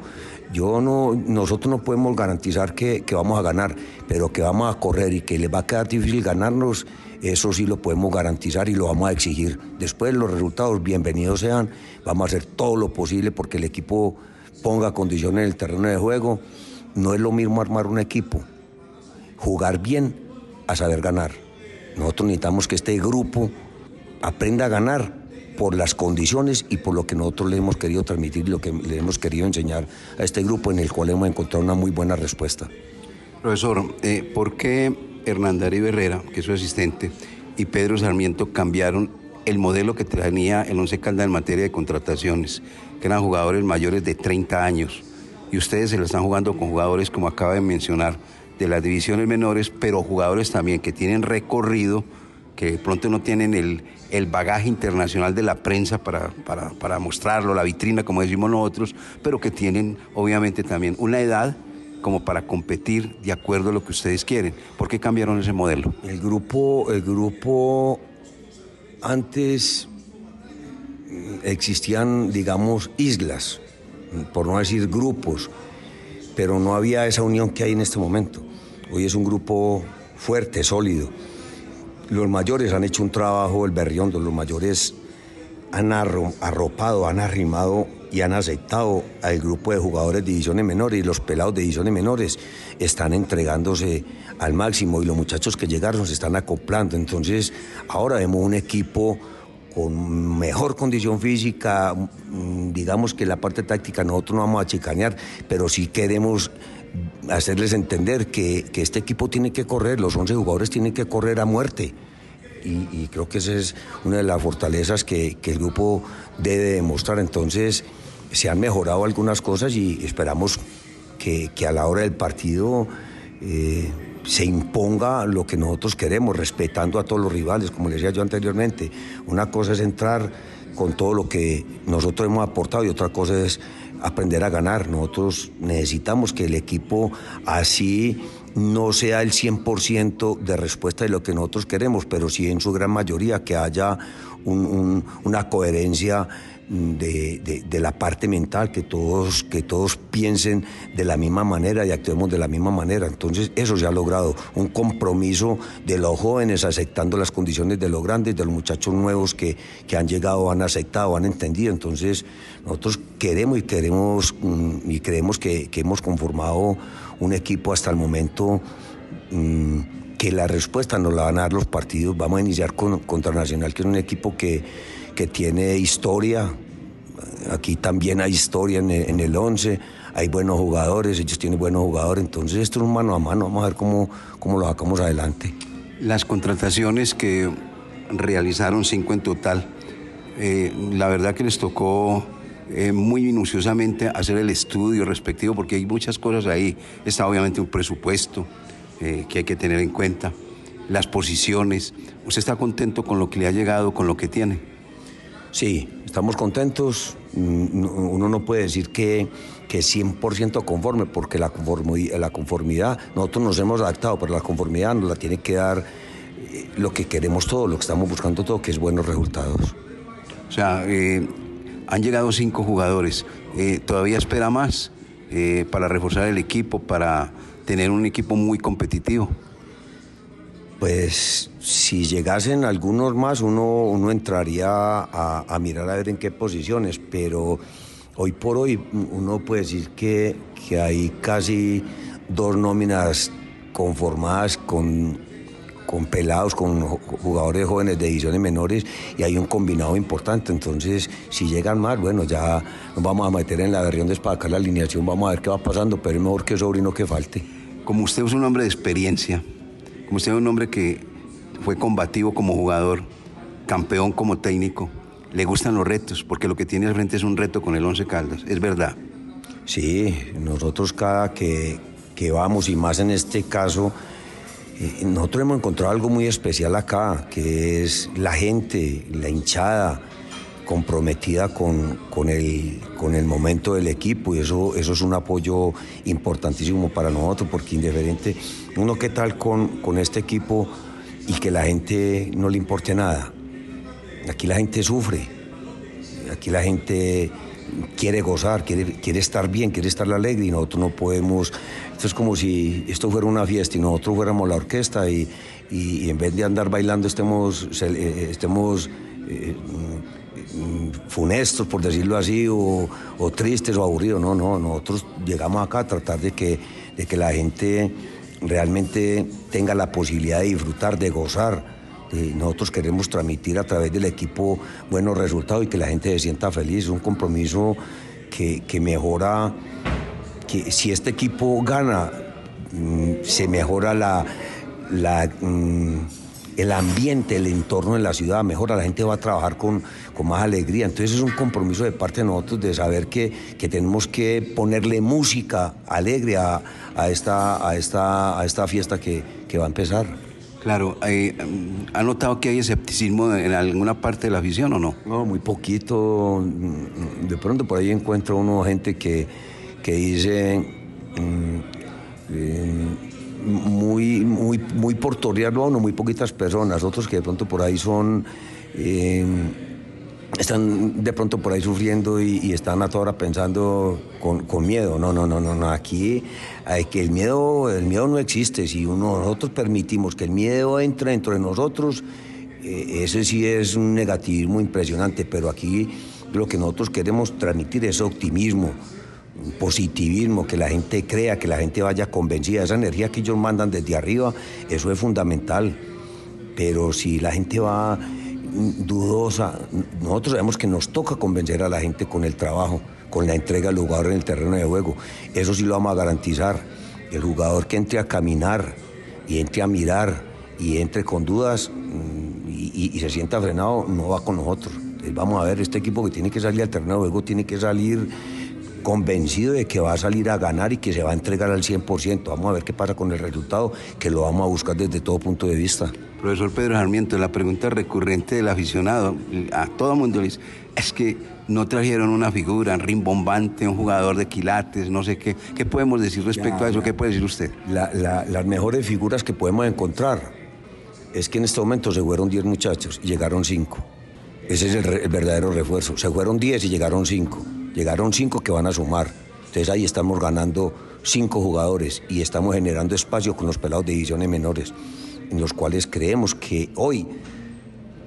Yo no, nosotros no podemos garantizar que, que vamos a ganar, pero que vamos a correr y que les va a quedar difícil ganarnos, eso sí lo podemos garantizar y lo vamos a exigir. Después los resultados, bienvenidos sean, vamos a hacer todo lo posible porque el equipo ponga condiciones en el terreno de juego. No es lo mismo armar un equipo, jugar bien a saber ganar. Nosotros necesitamos que este grupo aprenda a ganar por las condiciones y por lo que nosotros le hemos querido transmitir y lo que le hemos querido enseñar a este grupo en el cual hemos encontrado una muy buena respuesta. Profesor, eh, ¿por qué Hernán Darío Herrera, que es su asistente, y Pedro Sarmiento cambiaron el modelo que tenía el Once Caldas en materia de contrataciones, que eran jugadores mayores de 30 años? Y ustedes se lo están jugando con jugadores, como acaba de mencionar, de las divisiones menores, pero jugadores también que tienen recorrido, que de pronto no tienen el, el bagaje internacional de la prensa para, para, para, mostrarlo, la vitrina, como decimos nosotros, pero que tienen obviamente también una edad como para competir de acuerdo a lo que ustedes quieren. ¿Por qué cambiaron ese modelo? El grupo, el grupo antes existían, digamos, islas, por no decir grupos, pero no había esa unión que hay en este momento. Hoy es un grupo fuerte, sólido. Los mayores han hecho un trabajo, el berriondo, los mayores han arropado, han arrimado y han aceptado al grupo de jugadores de divisiones menores y los pelados de divisiones menores están entregándose al máximo y los muchachos que llegaron se están acoplando. Entonces, ahora vemos un equipo con mejor condición física, digamos que la parte táctica nosotros no vamos a chicanear, pero sí queremos hacerles entender que, que, este equipo tiene que correr, los 11 jugadores tienen que correr a muerte. Y, y creo que esa es una de las fortalezas que, que, el grupo debe demostrar. Entonces, se han mejorado algunas cosas y esperamos que, que a la hora del partido eh, se imponga lo que nosotros queremos, respetando a todos los rivales, como les decía yo anteriormente. Una cosa es entrar con todo lo que nosotros hemos aportado y otra cosa es aprender a ganar. Nosotros necesitamos que el equipo así no sea el 100% de respuesta de lo que nosotros queremos, pero sí en su gran mayoría que haya un, un, una coherencia de, de, la parte mental, que todos, que todos piensen de la misma manera y actuemos de la misma manera. Entonces eso se ha logrado, un compromiso de los jóvenes aceptando las condiciones de los grandes, de los muchachos nuevos que, que han llegado, han aceptado, han entendido. Entonces nosotros queremos y queremos mm, y creemos que, que, hemos conformado un equipo hasta el momento mmm, que la respuesta nos la van a dar los partidos. Vamos a iniciar con, contra Nacional, que es un equipo que que tiene historia. Aquí también hay historia en el, en el 11, hay buenos jugadores, ellos tienen buenos jugadores, entonces esto es un mano a mano, vamos a ver cómo, cómo lo sacamos adelante. Las contrataciones que realizaron cinco en total, eh, la verdad que les tocó eh, muy minuciosamente hacer el estudio respectivo, porque hay muchas cosas ahí. Está obviamente un presupuesto eh, que hay que tener en cuenta, las posiciones. ¿Usted está contento con lo que le ha llegado, con lo que tiene? Sí, estamos contentos. Uno no puede decir que, que 100% conforme, porque la conformidad, la conformidad, nosotros nos hemos adaptado, pero la conformidad nos la tiene que dar eh, lo que queremos todo, lo que estamos buscando todo, que es buenos resultados. O sea, eh, han llegado cinco jugadores. Eh, ¿Todavía espera más para reforzar el equipo, para tener un equipo muy competitivo? Pues si llegasen algunos más, uno, uno entraría a, mirar a ver en qué posiciones, pero hoy por hoy uno puede decir que, que hay casi dos nóminas conformadas con, con pelados, con jugadores jóvenes de ediciones menores y hay un combinado importante. Entonces, si llegan más, bueno, ya nos vamos a meter en la versión de espacar la alineación, vamos a ver qué va pasando, pero es mejor que sobre y no que falte. Como usted es un hombre de experiencia, usted es un hombre que fue combativo como jugador, campeón como técnico, le gustan los retos, porque lo que tiene al frente es un reto con el Once Caldas, es verdad. Sí, nosotros cada que, que vamos, y más en este caso, eh, nosotros hemos encontrado algo muy especial acá, que es la gente, la hinchada, comprometida con, con, el, con el momento del equipo y eso, eso es un apoyo importantísimo para nosotros porque indiferente, uno qué tal con, con este equipo y que la gente no le importe nada. Aquí la gente sufre, aquí la gente quiere gozar, quiere, quiere estar bien, quiere estar alegre y nosotros no podemos, esto es como si esto fuera una fiesta y nosotros fuéramos la orquesta y, y, en vez de andar bailando estemos, eh, estemos eh, mm, funestos, por decirlo así, o, o, tristes o aburridos. No, no, nosotros llegamos acá a tratar de que, de que la gente realmente tenga la posibilidad de disfrutar, de gozar. nosotros queremos transmitir a través del equipo buenos resultados y que la gente se sienta feliz. Es un compromiso que, que mejora, que si este equipo gana, mm, se mejora la, la, mm, el ambiente, el entorno en la ciudad mejora, la gente va a trabajar con, con más alegría. Entonces es un compromiso de parte de nosotros de saber que, que tenemos que ponerle música alegre a, a, esta, a, esta, a esta fiesta que, que va a empezar. Claro, eh, ¿ha notado que hay escepticismo en alguna parte de la afición o no? No, muy poquito. De pronto por ahí encuentro uno gente que, que dice... Mm, eh, muy, muy, muy por torearlo no muy poquitas personas, otros que de pronto por ahí son, eh, están de pronto por ahí sufriendo y, están a toda hora pensando con, con, miedo. No, no, no, no, no. aquí hay que el miedo, el miedo no existe. Si uno, nosotros permitimos que el miedo entre dentro de nosotros, eh, ese sí es un negativismo impresionante, pero aquí lo que nosotros queremos transmitir es optimismo positivismo, que la gente crea, que la gente vaya convencida. Esa energía que ellos mandan desde arriba, eso es fundamental. Pero si la gente va dudosa, nosotros sabemos que nos toca convencer a la gente con el trabajo, con la entrega del jugador en el terreno de juego. Eso sí lo vamos a garantizar. El jugador que entre a caminar y entre a mirar y entre con dudas mm, y, se sienta frenado, no va con nosotros. vamos a ver, este equipo que tiene que salir al terreno de juego tiene que salir convencido de que va a salir a ganar y que se va a entregar al 100%. Vamos a ver qué pasa con el resultado, que lo vamos a buscar desde todo punto de vista. Profesor Pedro Sarmiento, la pregunta recurrente del aficionado, a todo mundo le dice, es que no trajeron una figura rimbombante, un jugador de quilates, no sé qué. ¿Qué podemos decir respecto a eso? ¿Qué puede decir usted? las mejores figuras que podemos encontrar es que en este momento se fueron 10 muchachos y llegaron 5. Ese es el, el verdadero refuerzo. Se fueron 10 y llegaron 5 Llegaron cinco que van a sumar. Entonces ahí estamos ganando cinco jugadores y estamos generando espacio con los pelados de divisiones menores, en los cuales creemos que hoy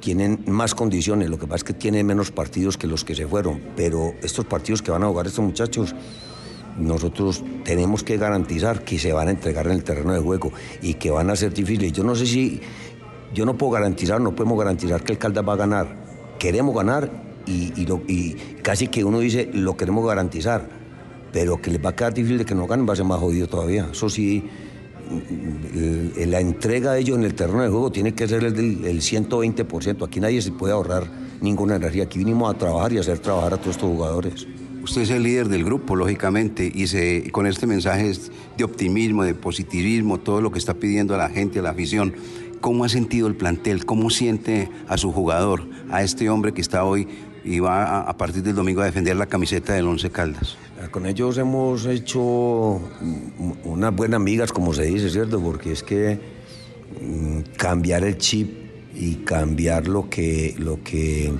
tienen más condiciones. Lo que pasa es que tienen menos partidos que los que se fueron. Pero estos partidos que van a jugar estos muchachos, nosotros tenemos que garantizar que se van a entregar en el terreno de juego y que van a ser difíciles. Yo no sé si, yo no puedo garantizar, no podemos garantizar que el Caldas va a ganar. Queremos ganar y, casi que uno dice, lo queremos garantizar, pero que les va a quedar difícil de que no ganen va a ser más jodido todavía. Eso sí, la entrega de ellos en el terreno de juego tiene que ser el, del, 120%. Aquí nadie se puede ahorrar ninguna energía. Aquí vinimos a trabajar y a hacer trabajar a todos estos jugadores. Usted es el líder del grupo, lógicamente, y con este mensaje de optimismo, de positivismo, todo lo que está pidiendo a la gente, a la afición. ¿Cómo ha sentido el plantel? ¿Cómo siente a su jugador, a este hombre que está hoy y va a, partir del domingo a defender la camiseta del Once Caldas. Ah, con ellos hemos hecho unas buenas amigas, como se dice, ¿cierto? Porque es que mm, cambiar el chip y cambiar lo que, lo que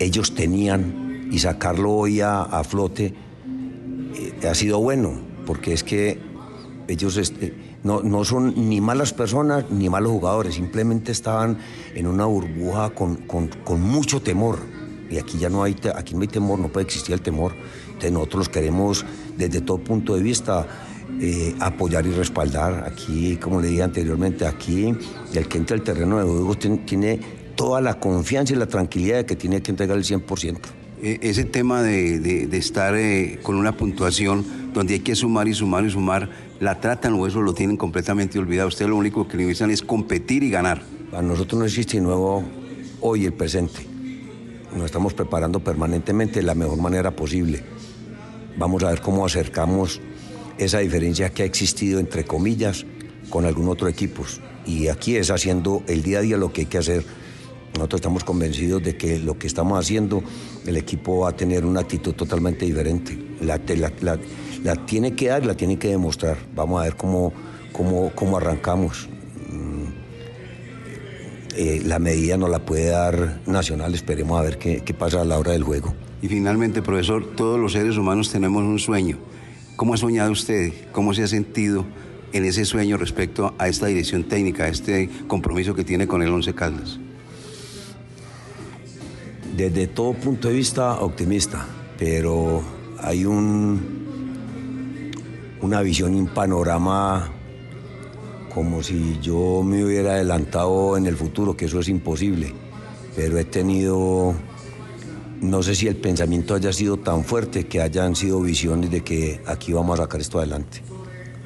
ellos tenían y sacarlo hoy a, flote eh, ha sido bueno, porque es que ellos este, no, no, son ni malas personas ni malos jugadores, simplemente estaban en una burbuja con, con, con mucho temor y aquí ya no hay, aquí no hay temor, no puede existir el temor. Entonces nosotros queremos desde todo punto de vista eh, apoyar y respaldar. Aquí, como le dije anteriormente, aquí el que entra al terreno de juego tiene, toda la confianza y la tranquilidad de que tiene que entregar el 100%. E, ese tema de, estar eh, con una puntuación donde hay que sumar y sumar y sumar, la tratan o eso lo tienen completamente olvidado. Usted lo único que dicen es competir y ganar. Para nosotros no existe nuevo hoy el presente nos estamos preparando permanentemente de la mejor manera posible. Vamos a ver cómo acercamos esa diferencia que ha existido, entre comillas, con algún otro equipo. Y aquí es haciendo el día a día lo que hay que hacer Nosotros estamos convencidos de que lo que estamos haciendo, el equipo va a tener una actitud totalmente diferente. La, tiene que dar la tiene que demostrar. Vamos a ver cómo, cómo, cómo arrancamos. Eh, la medida no la puede dar Nacional, esperemos a ver qué, qué pasa a la hora del juego. Y finalmente, profesor, todos los seres humanos tenemos un sueño. ¿Cómo ha soñado usted? ¿Cómo se ha sentido en ese sueño respecto a esta dirección técnica, a este compromiso que tiene con el Once Caldas? Desde todo punto de vista optimista, pero hay un, una visión y un panorama como si yo me hubiera adelantado en el futuro, que eso es imposible, pero he tenido no sé si el pensamiento haya sido tan fuerte que hayan sido visiones de que aquí vamos a sacar esto adelante.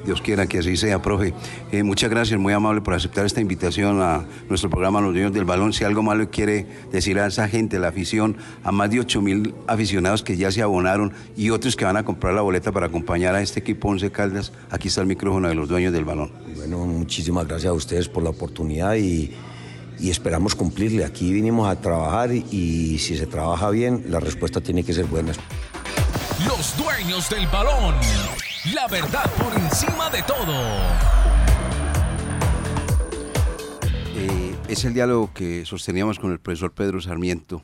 Dios quiera que así sea, profe. Eh, muchas gracias, muy amable por aceptar esta invitación a nuestro programa Los Niños del Balón. Si algo malo quiere decir a esa gente, la afición, a más de 8 mil aficionados que ya se abonaron y otros que van a comprar la boleta para acompañar a este equipo Once Caldas, aquí está el micrófono de los dueños del balón. Bueno, muchísimas gracias a ustedes por la oportunidad y y esperamos cumplirle. Aquí vinimos a trabajar y, si se trabaja bien, la respuesta tiene que ser buena. Los dueños del balón. La verdad por encima de todo. Eh, es el diálogo que sosteníamos con el profesor Pedro Sarmiento.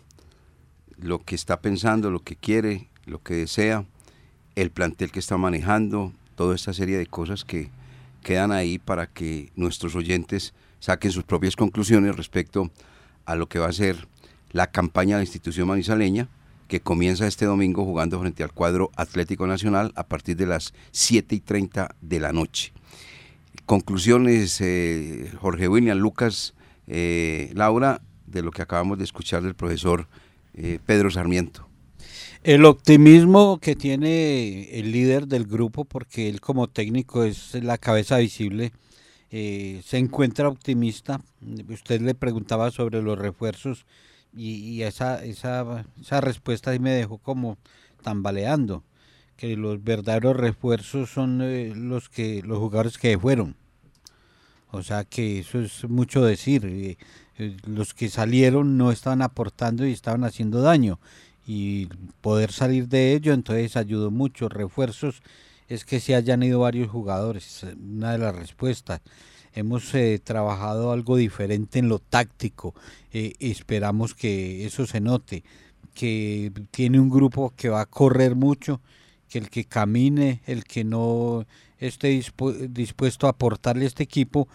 Lo que está pensando, lo que quiere, lo que desea, el plantel que está manejando, toda esta serie de cosas que quedan ahí para que nuestros oyentes saquen sus propias conclusiones respecto a lo que va a ser la campaña de la institución manizaleña, que comienza este domingo jugando frente al cuadro Atlético Nacional a partir de las 7 y 30 de la noche. Conclusiones, eh, Jorge William, Lucas, eh, Laura, de lo que acabamos de escuchar del profesor eh, Pedro Sarmiento. El optimismo que tiene el líder del grupo, porque él como técnico es la cabeza visible se encuentra optimista. Usted le preguntaba sobre los refuerzos y, esa, esa, esa respuesta ahí me dejó como tambaleando, que los verdaderos refuerzos son eh, los que los jugadores que fueron. O sea que eso es mucho decir. Eh, los que salieron no estaban aportando y estaban haciendo daño. Y poder salir de ello entonces ayudó mucho. Refuerzos es que se hayan ido varios jugadores, una de las respuestas. Hemos eh, trabajado algo diferente en lo táctico, eh, esperamos que eso se note, que tiene un grupo que va a correr mucho, que el que camine, el que no esté dispuesto a aportarle a este equipo,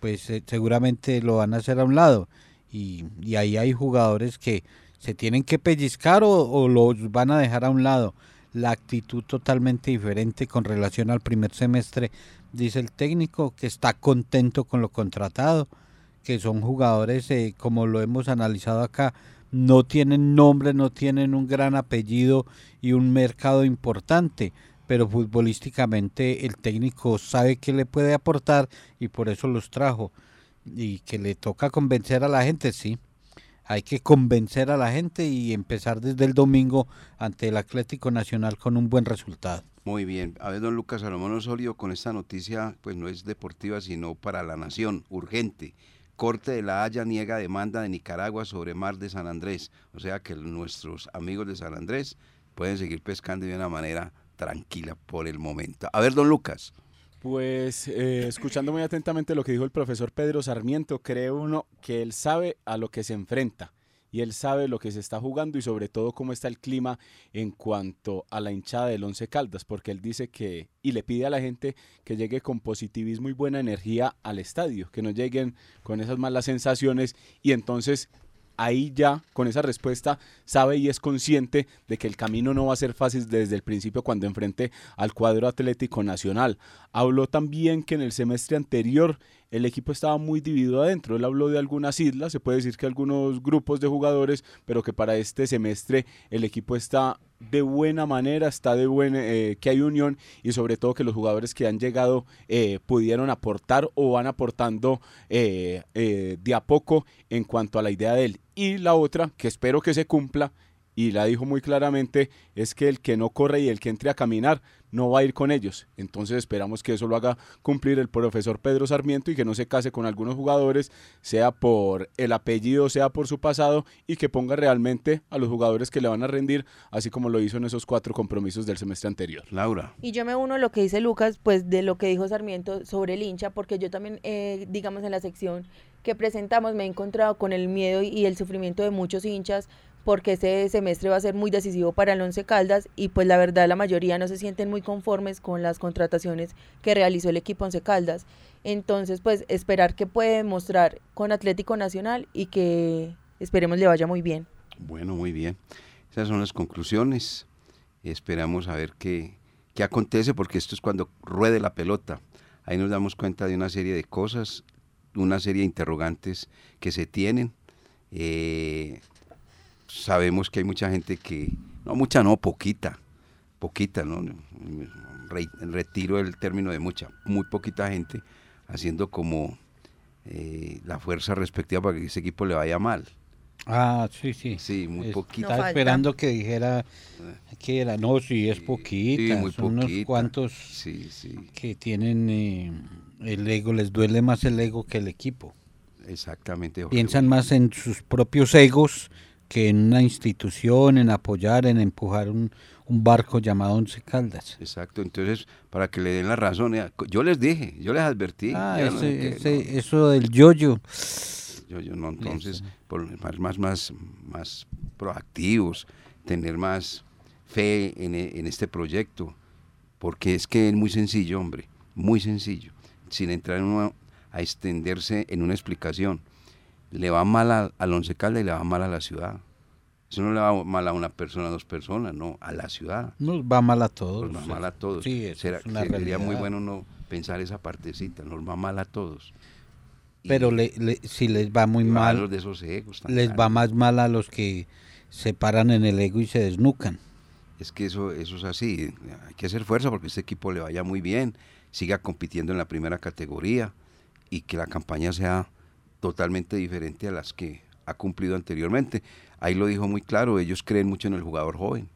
pues eh, seguramente lo van a hacer a un lado. Y, ahí hay jugadores que se tienen que pellizcar o, o los van a dejar a un lado la actitud totalmente diferente con relación al primer semestre, dice el técnico, que está contento con lo contratado, que son jugadores, eh, como lo hemos analizado acá, no tienen nombre, no tienen un gran apellido y un mercado importante, pero futbolísticamente el técnico sabe que le puede aportar y por eso los trajo. Y que le toca convencer a la gente, sí hay que convencer a la gente y empezar desde el domingo ante el Atlético Nacional con un buen resultado. Muy bien. A ver, don Lucas Salomón Osorio, con esta noticia, pues no es deportiva, sino para la nación, urgente. Corte de la Haya niega demanda de Nicaragua sobre mar de San Andrés. O sea que nuestros amigos de San Andrés pueden seguir pescando de una manera tranquila por el momento. A ver, don Lucas. Pues eh, escuchando muy atentamente lo que dijo el profesor Pedro Sarmiento, cree uno que él sabe a lo que se enfrenta y él sabe lo que se está jugando y sobre todo cómo está el clima en cuanto a la hinchada del Once Caldas, porque él dice que y le pide a la gente que llegue con positivismo y buena energía al estadio, que no lleguen con esas malas sensaciones y entonces ahí ya con esa respuesta sabe y es consciente de que el camino no va a ser fácil desde el principio cuando enfrente al cuadro Atlético Nacional. Habló también que en el semestre anterior el equipo estaba muy dividido adentro. Él habló de algunas islas, se puede decir que algunos grupos de jugadores, pero que para este semestre el equipo está de buena manera, está de buena, eh, que hay unión y sobre todo que los jugadores que han llegado eh, pudieron aportar o van aportando eh, de a poco en cuanto a la idea de él. Y la otra, que espero que se cumpla, y la dijo muy claramente, es que el que no corre y el que entre a caminar no va a ir con ellos. Entonces esperamos que eso lo haga cumplir el profesor Pedro Sarmiento y que no se case con algunos jugadores, sea por el apellido, sea por su pasado, y que ponga realmente a los jugadores que le van a rendir, así como lo hizo en esos cuatro compromisos del semestre anterior. Laura. Y yo me uno a lo que dice Lucas, pues de lo que dijo Sarmiento sobre el hincha, porque yo también, eh, digamos, en la sección que presentamos me he encontrado con el miedo y el sufrimiento de muchos hinchas porque ese semestre va a ser muy decisivo para el Once Caldas y pues la verdad la mayoría no se sienten muy conformes con las contrataciones que realizó el equipo Once Caldas. Entonces pues esperar que puede mostrar con Atlético Nacional y que esperemos le vaya muy bien. Bueno, muy bien. Esas son las conclusiones. Esperamos a ver qué, qué acontece porque esto es cuando ruede la pelota. Ahí nos damos cuenta de una serie de cosas, una serie de interrogantes que se tienen. Eh, sabemos que hay mucha gente que, no mucha, no, poquita, poquita, ¿no? retiro el término de mucha, muy poquita gente haciendo como eh, la fuerza respectiva para que ese equipo le vaya mal. Ah, sí, sí. Sí, muy poquita. Estaba esperando que dijera que era, no, sí, es poquita. Sí, muy son unos cuantos sí, sí. que tienen eh, el ego, les duele más el ego que el equipo. Exactamente. Piensan más en sus propios egos que en una institución, en apoyar, en empujar un, barco llamado Once Caldas. Exacto, entonces para que le den la razón, yo les dije, yo les advertí. Ah, eso del yoyo. Yo, yo no, entonces, por, más, más, más, más proactivos, tener más fe en, en este proyecto, porque es que es muy sencillo, hombre, muy sencillo, sin entrar en una, a extenderse en una explicación le va mal al Once Caldas y le va mal a la ciudad. Eso no le va mal a una persona, a dos personas, no, a la ciudad. Nos va mal a todos. Nos va mal a todos. Sí, Será, sería muy bueno no pensar esa partecita, nos va mal a todos. Pero si les va muy mal, de esos egos, les va más mal a los que se paran en el ego y se desnucan. Es que eso, eso es así, hay que hacer fuerza porque este equipo le vaya muy bien, siga compitiendo en la primera categoría y que la campaña sea totalmente diferente a las que ha cumplido anteriormente. Ahí lo dijo muy claro, ellos creen mucho en el jugador joven,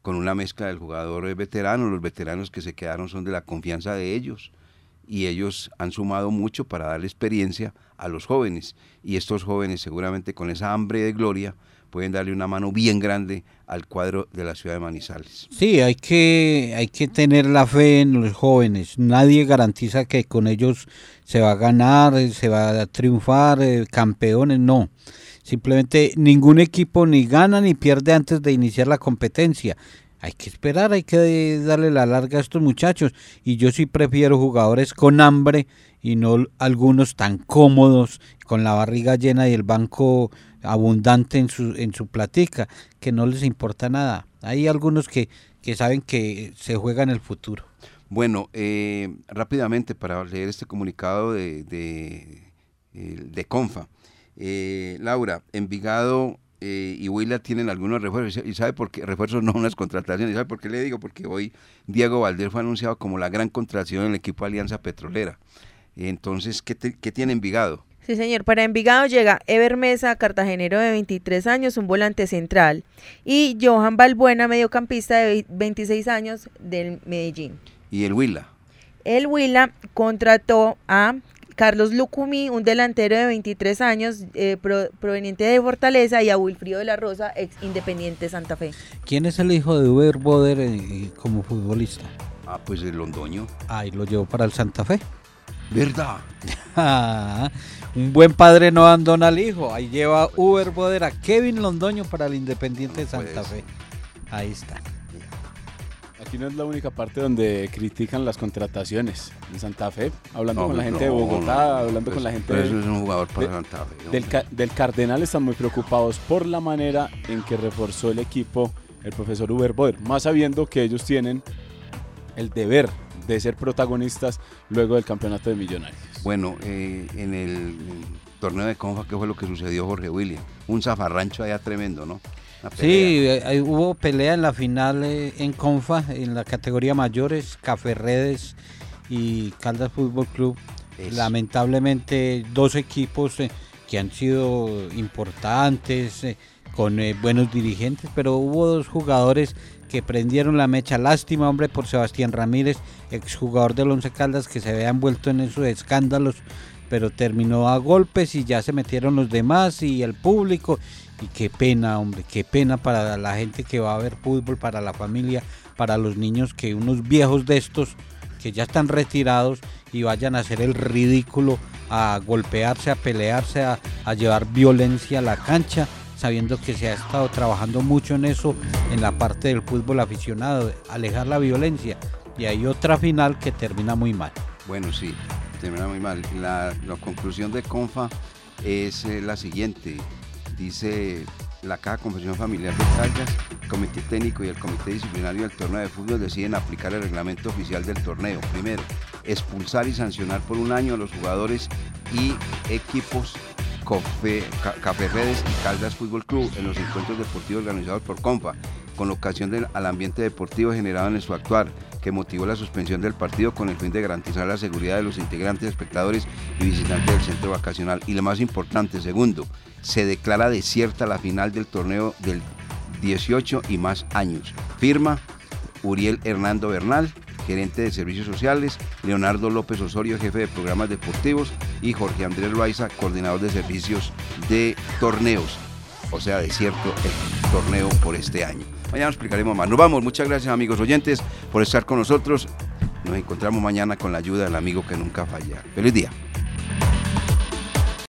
con una mezcla del jugador veterano, los veteranos que se quedaron son de la confianza de ellos y ellos han sumado mucho para darle experiencia a los jóvenes y estos jóvenes seguramente con esa hambre de gloria pueden darle una mano bien grande al cuadro de la ciudad de Manizales. Sí, hay que, hay que tener la fe en los jóvenes. Nadie garantiza que con ellos se va a ganar, se va a triunfar, eh, campeones, no. Simplemente ningún equipo ni gana ni pierde antes de iniciar la competencia. Hay que esperar, hay que darle la larga a estos muchachos. Y yo sí prefiero jugadores con hambre y no algunos tan cómodos, con la barriga llena y el banco abundante en su, en su platica, que no les importa nada. Hay algunos que, que saben que se juega en el futuro. Bueno, eh, rápidamente para leer este comunicado de, de, eh, Confa. Eh, Laura, Envigado y Huila tienen algunos refuerzos. ¿Y sabe por qué? Refuerzos no unas contrataciones. ¿Y sabe por qué le digo? Porque hoy Diego Valdés fue anunciado como la gran contratación en el equipo Alianza Petrolera. Entonces, ¿qué, ¿qué tiene Envigado? Sí, señor. Para Envigado llega Ever Mesa, cartagenero de 23 años, un volante central. Y Johan Balbuena, mediocampista de 26 años del Medellín. ¿Y el Huila? El Huila contrató a Carlos Lucumí, un delantero de 23 años eh, proveniente de Fortaleza, y a Wilfrido de la Rosa, ex Independiente Santa Fe. ¿Quién es el hijo de Uber Boder eh, como futbolista? Ah, pues el Londoño. Ah, y lo llevó para el Santa Fe. ¿Verdad? Ah, un buen padre no abandona al hijo. Ahí lleva Uber Boder a Kevin Londoño para el Independiente de Santa Fe. Ahí está. Aquí no es la única parte donde critican las contrataciones. En Santa Fe, hablando con la gente de Bogotá, hablando con la gente. Pero eso es un jugador para Santa Fe. Del, del, Cardenal están muy preocupados por la manera en que reforzó el equipo el profesor Uber Boder, más sabiendo que ellos tienen el deber de ser protagonistas luego del campeonato de Millonarios. Bueno, eh, en el, torneo de Confa, ¿qué fue lo que sucedió, Jorge William? Un zafarrancho allá tremendo, ¿no? Sí, hubo pelea en la final eh, en Confa, en la categoría mayores, Café Redes y Caldas Fútbol Club. Lamentablemente, dos equipos eh, que han sido importantes, con eh, buenos dirigentes, pero hubo dos jugadores que prendieron la mecha. Lástima, hombre, por Sebastián Ramírez, exjugador del Once Caldas, que se había envuelto en esos escándalos, pero terminó a golpes y ya se metieron los demás y el público. Y qué pena, hombre, qué pena para la gente que va a ver fútbol, para la familia, para los niños, que unos viejos de estos que ya están retirados y vayan a hacer el ridículo, a golpearse, a pelearse, a, a llevar violencia a la cancha sabiendo que se ha estado trabajando mucho en eso, en la parte del fútbol aficionado, alejar la violencia. Y hay otra final que termina muy mal. Bueno, sí, termina muy mal. La, conclusión de CONFA es eh, la siguiente. Dice la Caja Confesión Familiar de Caldas, el Comité Técnico y el Comité Disciplinario del Torneo de Fútbol deciden aplicar el reglamento oficial del torneo. Primero, expulsar y sancionar por un año a los jugadores y equipos Café, Café Redes y Caldas Fútbol Club en los encuentros deportivos organizados por CONFA, con ocasión del, al ambiente deportivo generado en su actuar, que motivó la suspensión del partido con el fin de garantizar la seguridad de los integrantes, espectadores y visitantes del centro vacacional. Y lo más importante, segundo, se declara desierta la final del torneo del 18 y más años. Firma Uriel Hernando Bernal, gerente de servicios sociales, Leonardo López Osorio, jefe de programas deportivos, y Jorge Andrés Loaiza, coordinador de servicios de torneos. O sea, desierto el torneo por este año. Mañana explicaremos más. Nos vamos. Muchas gracias amigos oyentes por estar con nosotros. Nos encontramos mañana con la ayuda del amigo que nunca falla. Feliz día.